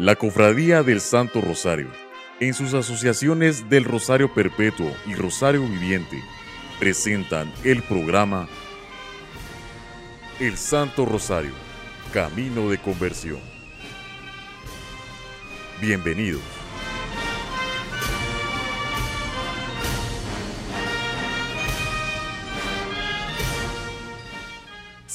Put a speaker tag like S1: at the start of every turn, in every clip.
S1: La Cofradía del Santo Rosario, en sus asociaciones del Rosario Perpetuo y Rosario Viviente, presentan el programa El Santo Rosario, Camino de Conversión. Bienvenidos.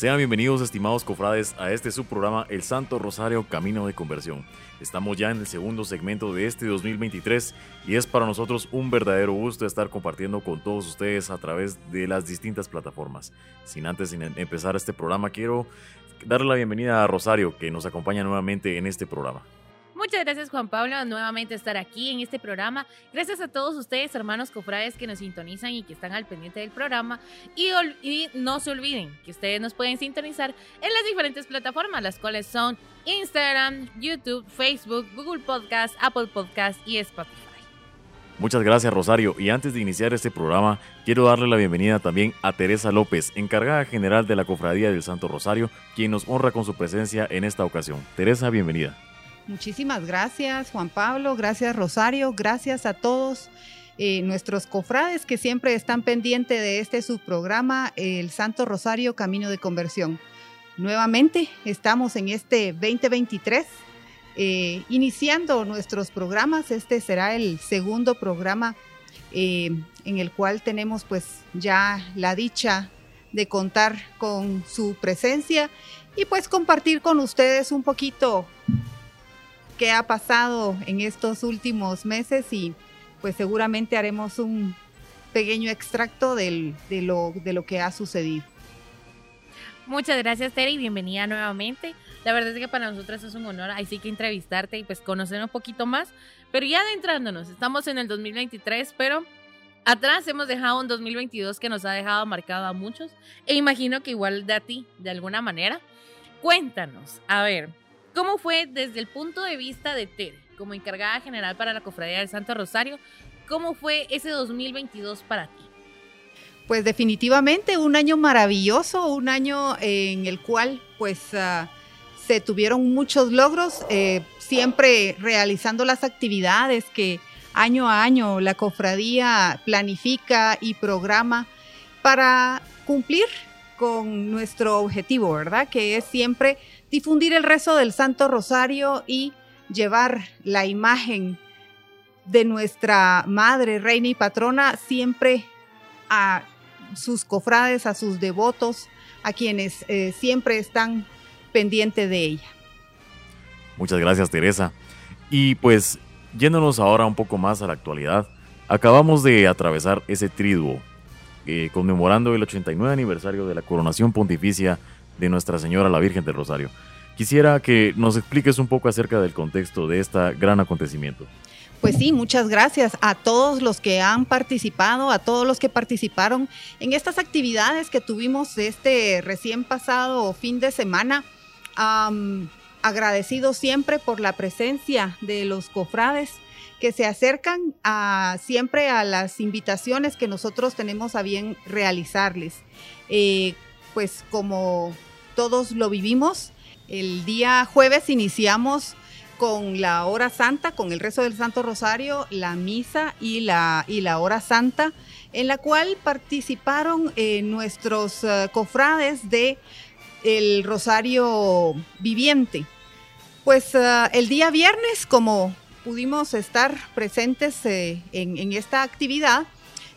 S1: Sean bienvenidos, estimados cofrades, a este subprograma El Santo Rosario Camino de Conversión. Estamos ya en el segundo segmento de este 2023 y es para nosotros un verdadero gusto estar compartiendo con todos ustedes a través de las distintas plataformas. Sin antes empezar este programa, quiero darle la bienvenida a Rosario, que nos acompaña nuevamente en este programa.
S2: Muchas gracias Juan Pablo nuevamente estar aquí en este programa. Gracias a todos ustedes, hermanos cofrades que nos sintonizan y que están al pendiente del programa. Y, no se olviden que ustedes nos pueden sintonizar en las diferentes plataformas, las cuales son Instagram, YouTube, Facebook, Google Podcast, Apple Podcast y Spotify.
S1: Muchas gracias Rosario y antes de iniciar este programa quiero darle la bienvenida también a Teresa López, encargada general de la Cofradía del Santo Rosario, quien nos honra con su presencia en esta ocasión. Teresa, bienvenida.
S3: Muchísimas gracias Juan Pablo, gracias Rosario, gracias a todos eh, nuestros cofrades que siempre están pendientes de este subprograma, el Santo Rosario Camino de Conversión. Nuevamente estamos en este 2023 eh, iniciando nuestros programas. Este será el segundo programa eh, en el cual tenemos pues ya la dicha de contar con su presencia y pues compartir con ustedes un poquito qué ha pasado en estos últimos meses y pues seguramente haremos un pequeño extracto de, lo, de lo que ha sucedido.
S2: Muchas gracias, Tere, y bienvenida nuevamente. La verdad es que para nosotros es un honor, así que entrevistarte y pues conocer un poquito más. Pero ya adentrándonos, estamos en el 2023, pero atrás hemos dejado un 2022 que nos ha dejado marcado a muchos, e imagino que igual de a ti, de alguna manera. Cuéntanos, a ver, ¿Cómo fue desde el punto de vista de Tere, como encargada general para la Cofradía del Santo Rosario? ¿Cómo fue ese 2022 para ti?
S3: Pues definitivamente un año maravilloso, un año en el cual pues ah, se tuvieron muchos logros, eh, siempre realizando las actividades que año a año la cofradía planifica y programa para cumplir con nuestro objetivo, ¿verdad? Que es siempre difundir el rezo del Santo Rosario y llevar la imagen de nuestra Madre, Reina y Patrona siempre a sus cofrades, a sus devotos, a quienes eh, siempre están pendientes de ella.
S1: Muchas gracias, Teresa. Y pues, yéndonos ahora un poco más a la actualidad, acabamos de atravesar ese triduo, eh, conmemorando el 89 aniversario de la coronación pontificia de Nuestra Señora la Virgen del Rosario. Quisiera que nos expliques un poco acerca del contexto de este gran acontecimiento.
S3: Pues sí, muchas gracias a todos los que han participado, a todos los que participaron en estas actividades que tuvimos este recién pasado fin de semana. agradecido siempre por la presencia de los cofrades que se acercan a, siempre a las invitaciones que nosotros tenemos a bien realizarles. Eh, pues como todos lo vivimos. El día jueves iniciamos con la hora santa, con el rezo del Santo Rosario, la misa y la, y la hora santa, en la cual participaron eh, nuestros eh, cofrades de el Rosario Viviente. Pues eh, el día viernes, como pudimos estar presentes en, en, esta actividad,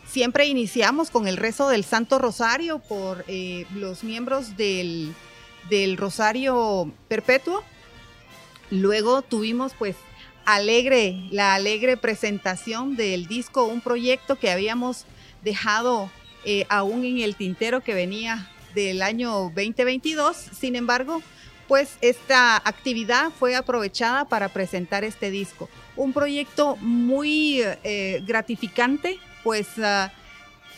S3: siempre iniciamos con el rezo del Santo Rosario por los miembros del del Rosario Perpetuo. Luego tuvimos pues alegre, la alegre presentación del disco, un proyecto que habíamos dejado eh, aún en el tintero que venía del año 2022. Sin embargo, pues esta actividad fue aprovechada para presentar este disco. Un proyecto muy eh, gratificante, pues ah,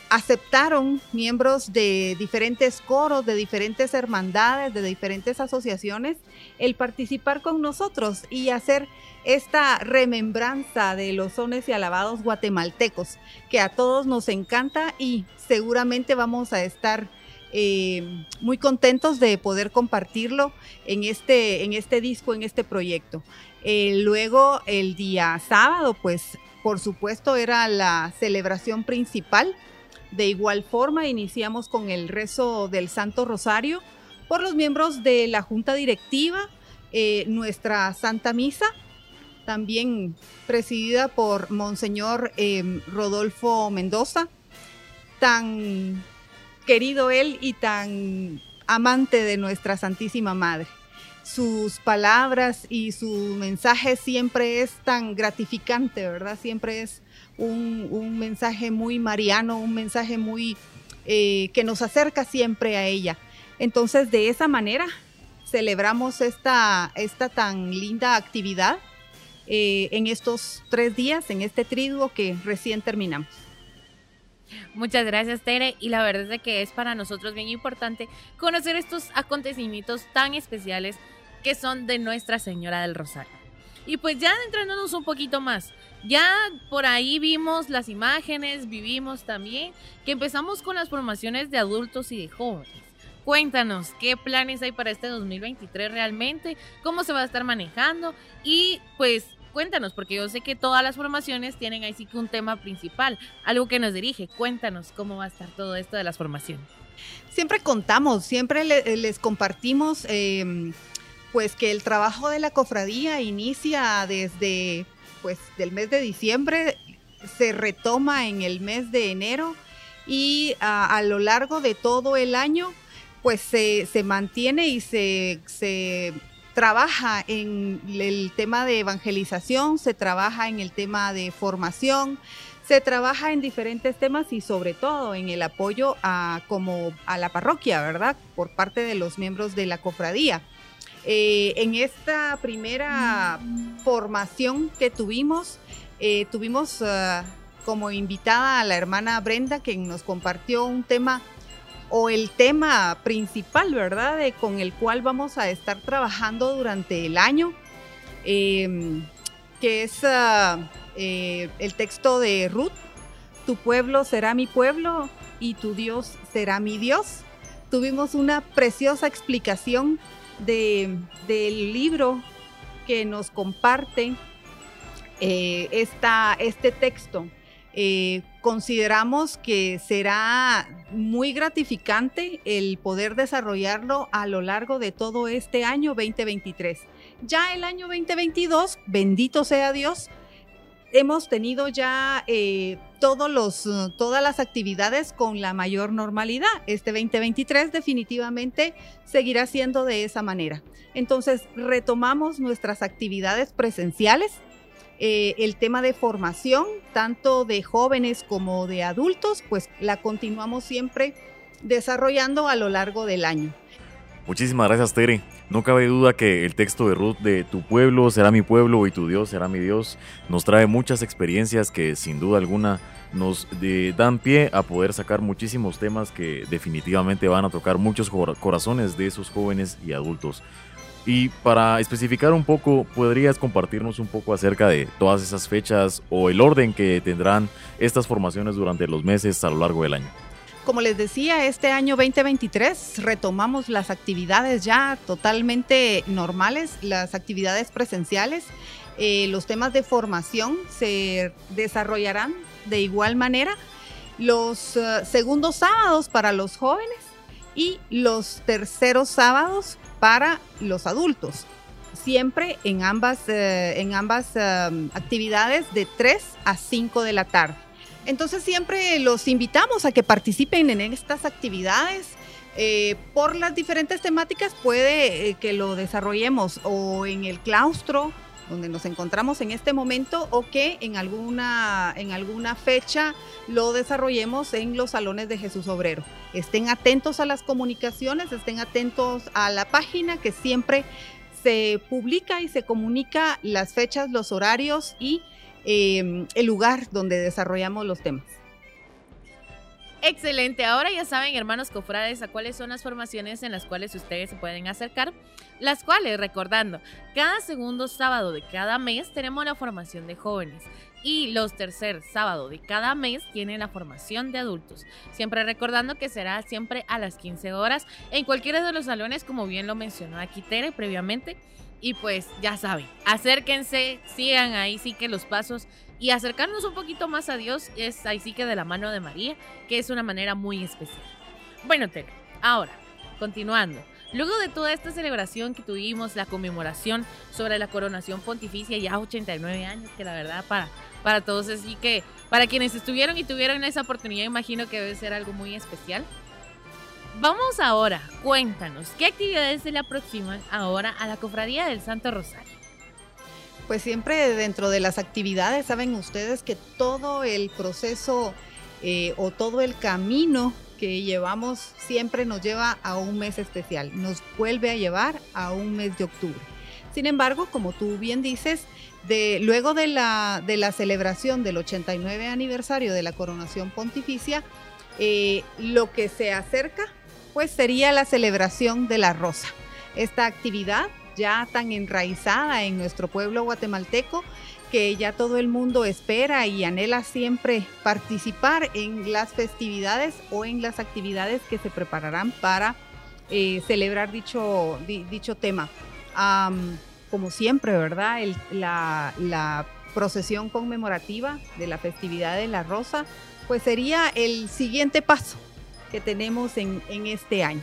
S3: aceptaron miembros de diferentes coros, de diferentes hermandades, de diferentes asociaciones, el participar con nosotros y hacer esta remembranza de los sones y alabados guatemaltecos, que a todos nos encanta y seguramente vamos a estar eh, muy contentos de poder compartirlo en este, en este disco, en este proyecto. Eh, luego el día sábado, pues por supuesto era la celebración principal. De igual forma, iniciamos con el rezo del Santo Rosario por los miembros de la Junta Directiva, eh, nuestra Santa Misa, también presidida por Monseñor Rodolfo Mendoza, tan querido él y tan amante de nuestra Santísima Madre. Sus palabras y su mensaje siempre es tan gratificante, ¿verdad? Siempre es un, mensaje muy mariano, un mensaje muy eh, que nos acerca siempre a ella. Entonces, de esa manera, celebramos esta, esta tan linda actividad eh, en estos tres días, en este triduo que recién terminamos.
S2: Muchas gracias, Tere. Y la verdad es que es para nosotros bien importante conocer estos acontecimientos tan especiales que son de Nuestra Señora del Rosario. Y pues ya adentrándonos un poquito más, ya por ahí vimos las imágenes, vivimos también que empezamos con las formaciones de adultos y de jóvenes. Cuéntanos qué planes hay para este 2023 realmente, cómo se va a estar manejando y pues cuéntanos, porque yo sé que todas las formaciones tienen ahí sí que un tema principal, algo que nos dirige. Cuéntanos cómo va a estar todo esto de las formaciones.
S3: Siempre contamos, siempre les compartimos em, pues que el trabajo de la cofradía inicia desde pues del mes de diciembre, se retoma en el mes de enero y a, lo largo de todo el año pues se, se mantiene y se, se trabaja en el tema de evangelización, se trabaja en el tema de formación, se trabaja en diferentes temas y sobre todo en el apoyo a, como a la parroquia, ¿verdad? Por parte de los miembros de la cofradía. Eh, en esta primera formación que tuvimos, eh, tuvimos ah, como invitada a la hermana Brenda, que nos compartió un tema o el tema principal, ¿verdad? Con el cual vamos a estar trabajando durante el año, em, que es ah, eh, el texto de Ruth, tu pueblo será mi pueblo y tu Dios será mi Dios. Tuvimos una preciosa explicación de, del libro que nos comparte eh, este texto. Eh, consideramos que será muy gratificante el poder desarrollarlo a lo largo de todo este año 2023. Ya el año 2022, bendito sea Dios, hemos tenido ya eh, todos los, todas las actividades con la mayor normalidad. Este 2023 definitivamente seguirá siendo de esa manera. Entonces, retomamos nuestras actividades presenciales eh, el tema de formación, tanto de jóvenes como de adultos, pues la continuamos siempre desarrollando a lo largo del año.
S1: Muchísimas gracias, Tere. No cabe duda que el texto de Ruth de Tu pueblo será mi pueblo y tu Dios será mi Dios nos trae muchas experiencias que sin duda alguna nos dan pie a poder sacar muchísimos temas que definitivamente van a tocar muchos corazones de esos jóvenes y adultos. Y para especificar un poco, ¿podrías compartirnos un poco acerca de todas esas fechas o el orden que tendrán estas formaciones durante los meses a lo largo del año?
S3: Como les decía, este año 2023 retomamos las actividades ya totalmente normales, las actividades presenciales. Eh, los temas de formación se desarrollarán de igual manera. Los eh, segundos sábados para los jóvenes y los terceros sábados para los adultos. Siempre en ambas, eh, en ambas um, actividades de 3 a 5 de la tarde. Entonces siempre los invitamos a que participen en estas actividades. Eh, por las diferentes temáticas puede eh, que lo desarrollemos o en el claustro donde nos encontramos en este momento o que en alguna, en alguna fecha lo desarrollemos en los salones de Jesús Obrero. Estén atentos a las comunicaciones, estén atentos a la página que siempre se publica y se comunica las fechas, los horarios y eh, el lugar donde desarrollamos los temas.
S2: Excelente. Ahora ya saben, hermanos cofrades, a cuáles son las formaciones en las cuales ustedes se pueden acercar. Las cuales, recordando, cada segundo sábado de cada mes tenemos la formación de jóvenes. y los tercer sábado de cada mes tienen la formación de adultos. Siempre recordando que será siempre a las 15 horas en cualquiera de los salones, como bien lo mencionó aquí Tere previamente. Y pues ya saben, acérquense, sigan ahí sí que los pasos y acercarnos un poquito más a Dios es ahí sí que de la mano de María, que es una manera muy especial. Bueno, Tere, ahora, continuando. Luego de toda esta celebración que tuvimos, la conmemoración sobre la coronación pontificia, ya 89 años, que la verdad para, para todos, así que para quienes estuvieron y tuvieron esa oportunidad, imagino que debe ser algo muy especial. Vamos ahora, cuéntanos, ¿qué actividades se le aproximan ahora a la Cofradía del Santo Rosario?
S3: Pues siempre dentro de las actividades, saben ustedes que todo el proceso eh, o todo el camino que llevamos siempre nos lleva a un mes especial, nos vuelve a llevar a un mes de octubre. Sin embargo, como tú bien dices, luego de la, de la celebración del 89 aniversario de la coronación pontificia, eh, lo que se acerca pues sería la celebración de la rosa. Esta actividad ya tan enraizada en nuestro pueblo guatemalteco que ya todo el mundo espera y anhela siempre participar en las festividades o en las actividades que se prepararán para eh, celebrar dicho, dicho tema. como siempre, ¿verdad? la, la procesión conmemorativa de la festividad de la Rosa, pues sería el siguiente paso que tenemos en, en este año.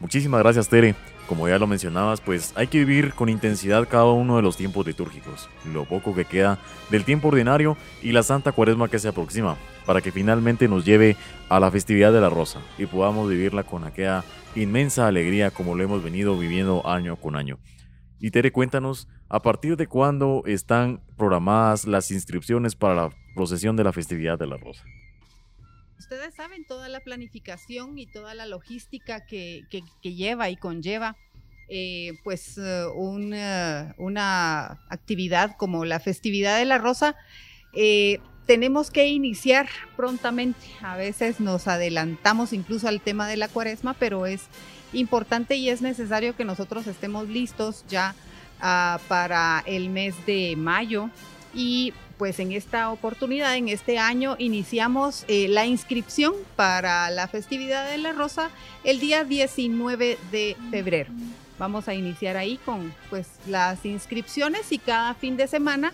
S1: Muchísimas gracias, Tere. Como ya lo mencionabas, pues hay que vivir con intensidad cada uno de los tiempos litúrgicos, lo poco que queda del tiempo ordinario y la Santa Cuaresma que se aproxima, para que finalmente nos lleve a la festividad de la Rosa y podamos vivirla con aquella inmensa alegría como lo hemos venido viviendo año con año. Y Tere, cuéntanos, ¿a partir de cuándo están programadas las inscripciones para la procesión de la festividad de la Rosa?
S3: Ustedes saben toda la planificación y toda la logística que, lleva y conlleva eh, pues eh, una, actividad como la festividad de la rosa, tenemos que iniciar prontamente. A veces nos adelantamos incluso al tema de la cuaresma, pero es importante y es necesario que nosotros estemos listos ya ah, para el mes de mayo y pues en esta oportunidad, en este año, iniciamos eh, la inscripción para la festividad de la Rosa el día 19 de febrero. Vamos a iniciar ahí con pues las inscripciones y cada fin de semana,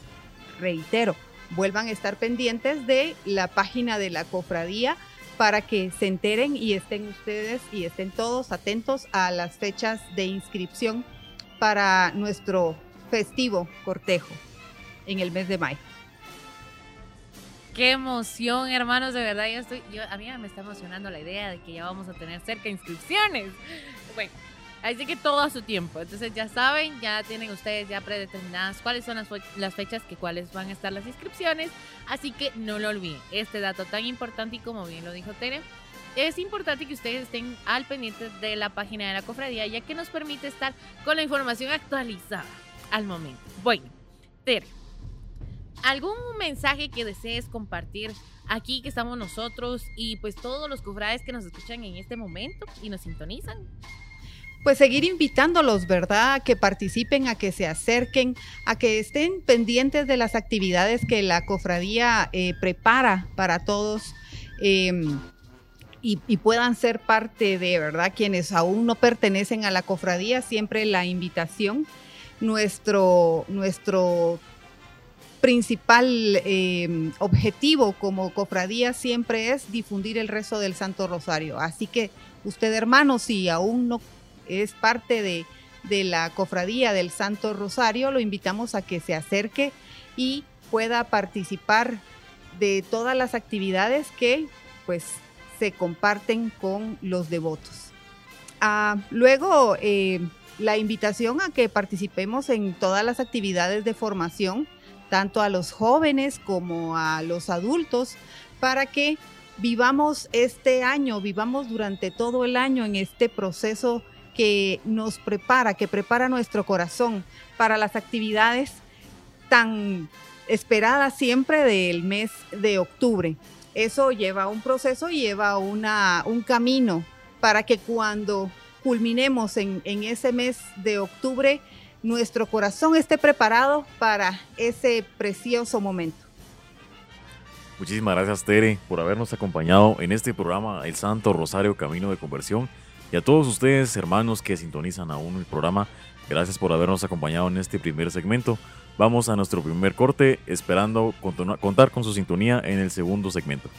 S3: reitero, vuelvan a estar pendientes de la página de la cofradía para que se enteren y estén ustedes y estén todos atentos a las fechas de inscripción para nuestro festivo cortejo en el mes de mayo.
S2: Qué emoción, hermanos, de verdad, yo estoy, yo, a mí me está emocionando la idea de que ya vamos a tener cerca inscripciones. Bueno, así que todo a su tiempo. Entonces ya saben, ya tienen ustedes ya predeterminadas cuáles son las, las fechas que cuáles van a estar las inscripciones. Así que no lo olviden. Este dato tan importante y como bien lo dijo Tere, es importante que ustedes estén al pendiente de la página de la cofradía, ya que nos permite estar con la información actualizada al momento. Bueno, Tere, ¿Algún mensaje que desees compartir aquí que estamos nosotros y pues todos los cofrades que nos escuchan en este momento y nos sintonizan?
S3: Pues seguir invitándolos, ¿verdad? A que participen, a que se acerquen, a que estén pendientes de las actividades que la cofradía eh, prepara para todos. Em, y, y, puedan ser parte de, ¿verdad? Quienes aún no pertenecen a la cofradía, siempre la invitación. Nuestro, nuestro principal eh, objetivo como cofradía siempre es difundir el rezo del Santo Rosario. Así que usted hermano, si aún no es parte de, la cofradía del Santo Rosario, lo invitamos a que se acerque y pueda participar de todas las actividades que pues se comparten con los devotos. Ah, luego, eh, la invitación a que participemos en todas las actividades de formación tanto a los jóvenes como a los adultos, para que vivamos este año, vivamos durante todo el año en este proceso que nos prepara, que prepara nuestro corazón para las actividades tan esperadas siempre del mes de octubre. Eso lleva un proceso, lleva una, un camino para que cuando culminemos en, en ese mes de octubre nuestro corazón esté preparado para ese precioso momento.
S1: Muchísimas gracias Tere por habernos acompañado en este programa El Santo Rosario Camino de Conversión y a todos ustedes hermanos que sintonizan aún el programa, gracias por habernos acompañado en este primer segmento. Vamos a nuestro primer corte esperando contar con su sintonía en el segundo segmento.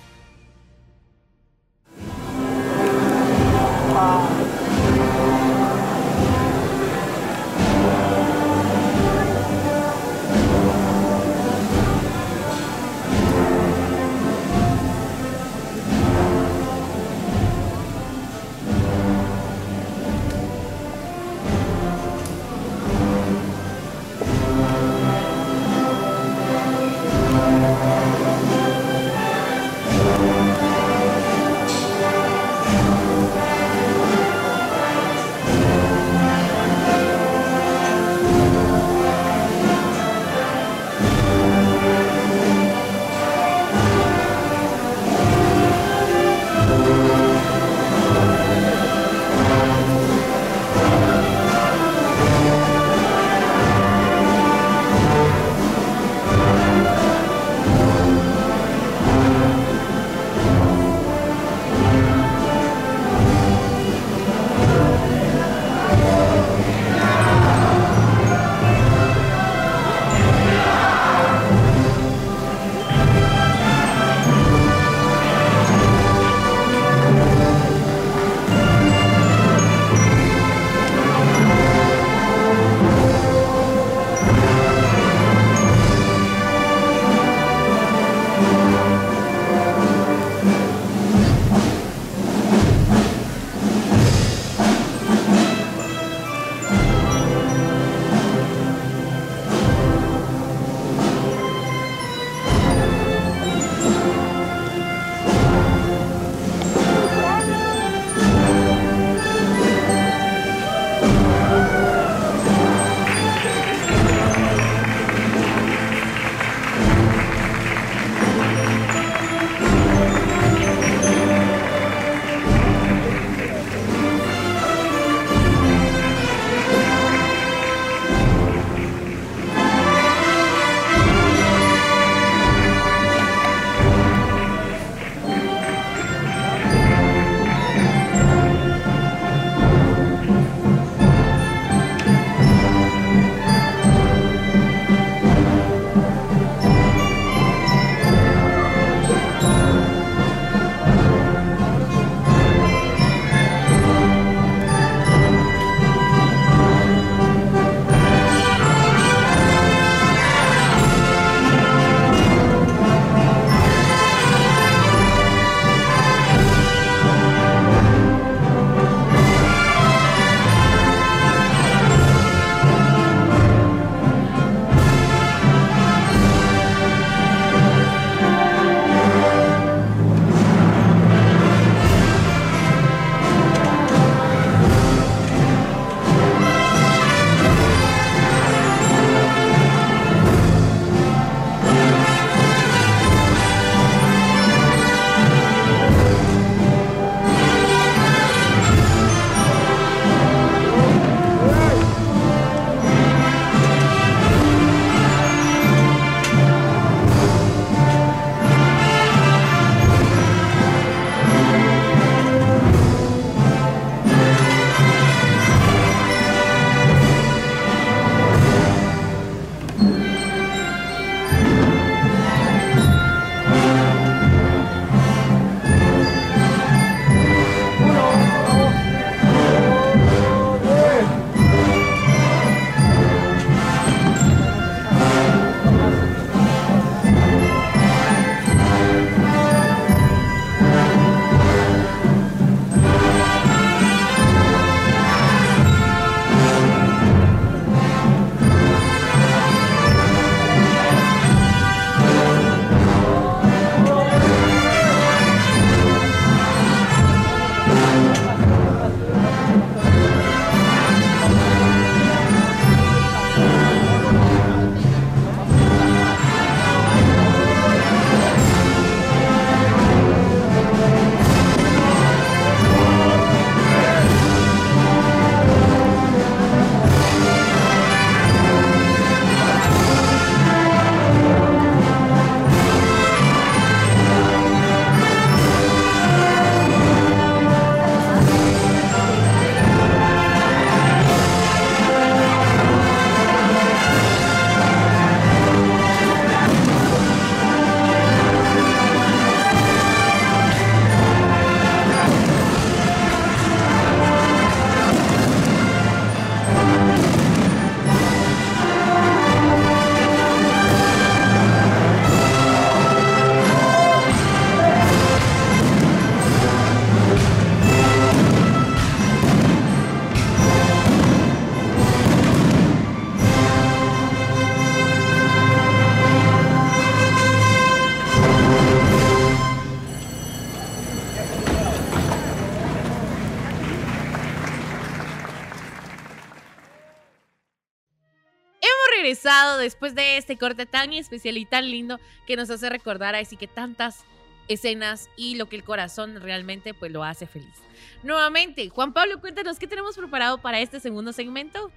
S4: Después de este corte tan especial y tan lindo que nos hace recordar así que tantas escenas y lo que el corazón realmente pues lo hace feliz. Nuevamente, Juan Pablo, cuéntanos qué tenemos preparado para este segundo segmento.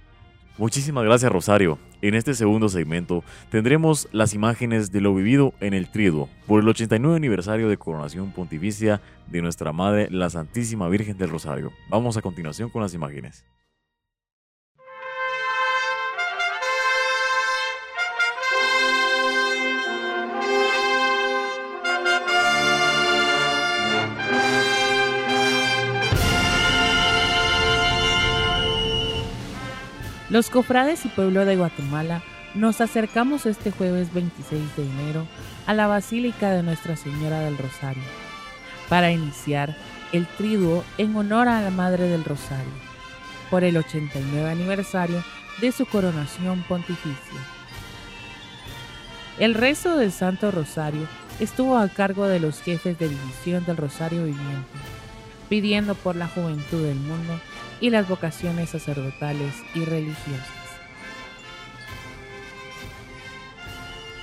S1: Muchísimas gracias Rosario. En este segundo segmento tendremos las imágenes de lo vivido en el Triduo por el 89 aniversario de coronación pontificia de nuestra Madre la Santísima Virgen del Rosario. Vamos a continuación con las imágenes.
S2: Los cofrades y pueblo de Guatemala nos acercamos este jueves 26 de enero a la Basílica de Nuestra Señora del Rosario para iniciar el triduo en honor a la Madre del Rosario por el 89 aniversario de su coronación pontificia. El rezo del Santo Rosario estuvo a cargo de los jefes de división del Rosario Viviente, pidiendo por la juventud del mundo y las vocaciones sacerdotales y religiosas.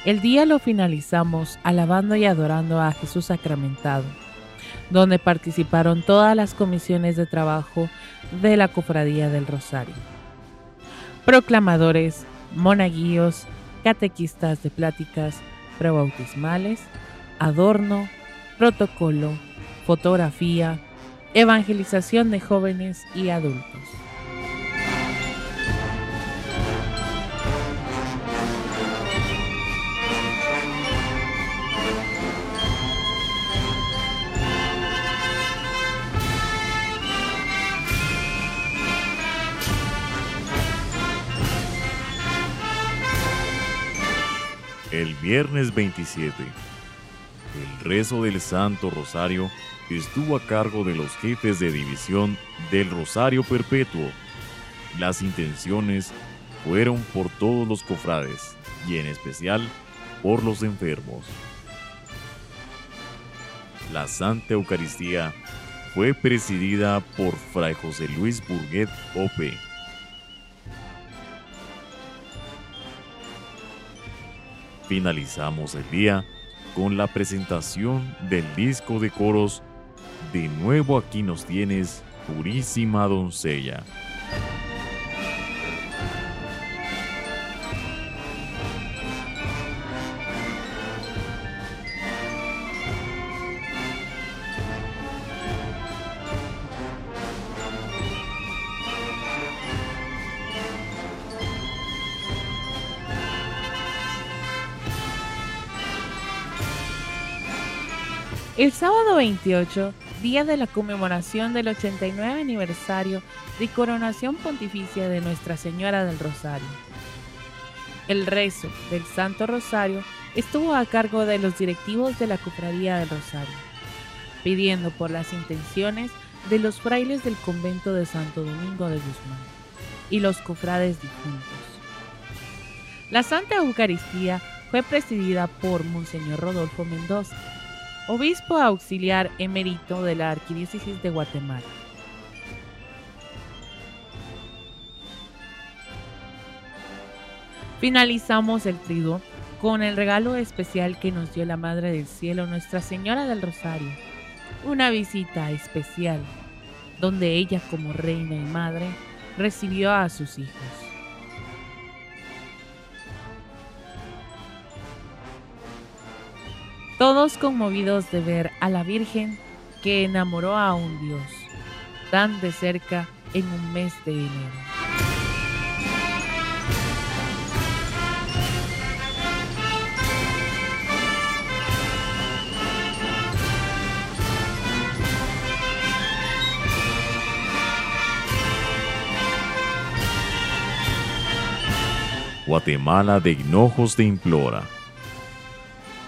S2: El día lo finalizamos alabando y adorando a Jesús sacramentado, donde participaron todas las comisiones de trabajo de la Cofradía del Rosario. Proclamadores, monaguillos, catequistas de pláticas prebautismales, adorno, protocolo, fotografía, evangelización de jóvenes y adultos.
S1: El viernes 27, el rezo del Santo Rosario estuvo a cargo de los jefes de división del Rosario Perpetuo. Las intenciones fueron por todos los cofrades y en especial por los enfermos. La Santa Eucaristía fue presidida por Fray José Luis Burguet Ope. Finalizamos el día con la presentación del disco de coros de nuevo aquí nos tienes, purísima doncella.
S2: El sábado 28 día de la conmemoración del 89 aniversario de coronación pontificia de Nuestra Señora del Rosario. El rezo del Santo Rosario estuvo a cargo de los directivos de la Cofradía del Rosario, pidiendo por las intenciones de los frailes del convento de Santo Domingo de Guzmán y los cofrades difuntos. La Santa Eucaristía fue presidida por Monseñor Rodolfo Mendoza, obispo auxiliar emérito de la Arquidiócesis de Guatemala. Finalizamos el triduo con el regalo especial que nos dio la Madre del Cielo, Nuestra Señora del Rosario. Una visita especial, donde ella como reina y madre recibió a sus hijos. Todos conmovidos de ver a la Virgen que enamoró a un Dios tan de cerca en un mes de enero.
S1: Guatemala de hinojos de implora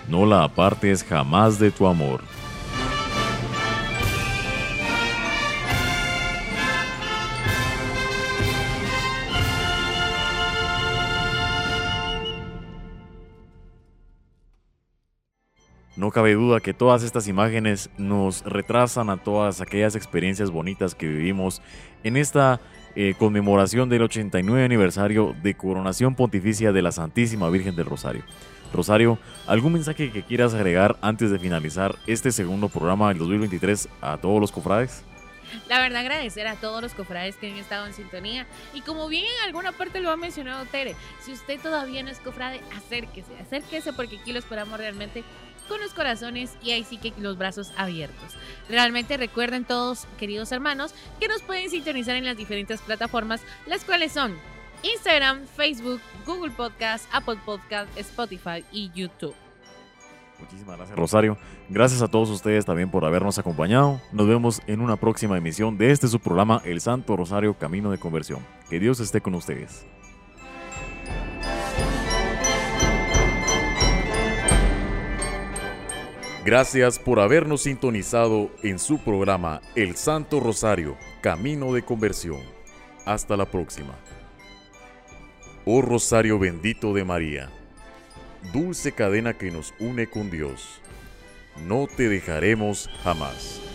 S1: no la apartes jamás de tu amor. No cabe duda que todas estas imágenes nos retrasan a todas aquellas experiencias bonitas que vivimos en esta eh, conmemoración del 89 aniversario de coronación pontificia de la Santísima Virgen del Rosario. Rosario, ¿algún mensaje que quieras agregar antes de finalizar este segundo programa del 2023 a todos los cofrades?
S2: La verdad agradecer a todos los cofrades que han estado en sintonía y como bien en alguna parte lo ha mencionado Tere, si usted todavía no es cofrade, acérquese, acérquese porque aquí lo esperamos realmente con los corazones y ahí sí que los brazos abiertos. Realmente recuerden todos, queridos hermanos, que nos pueden sintonizar en las diferentes plataformas, las cuales son Instagram, Facebook, Google Podcast, Apple Podcast, Spotify y YouTube.
S1: Muchísimas gracias, Rosario. Gracias a todos ustedes también por habernos acompañado. Nos vemos en una próxima emisión de este su programa, El Santo Rosario Camino de Conversión. Que Dios esté con ustedes. Gracias por habernos sintonizado en su programa El Santo Rosario, Camino de Conversión. Hasta la próxima. Oh Rosario bendito de María, dulce cadena que nos une con Dios, no te dejaremos jamás.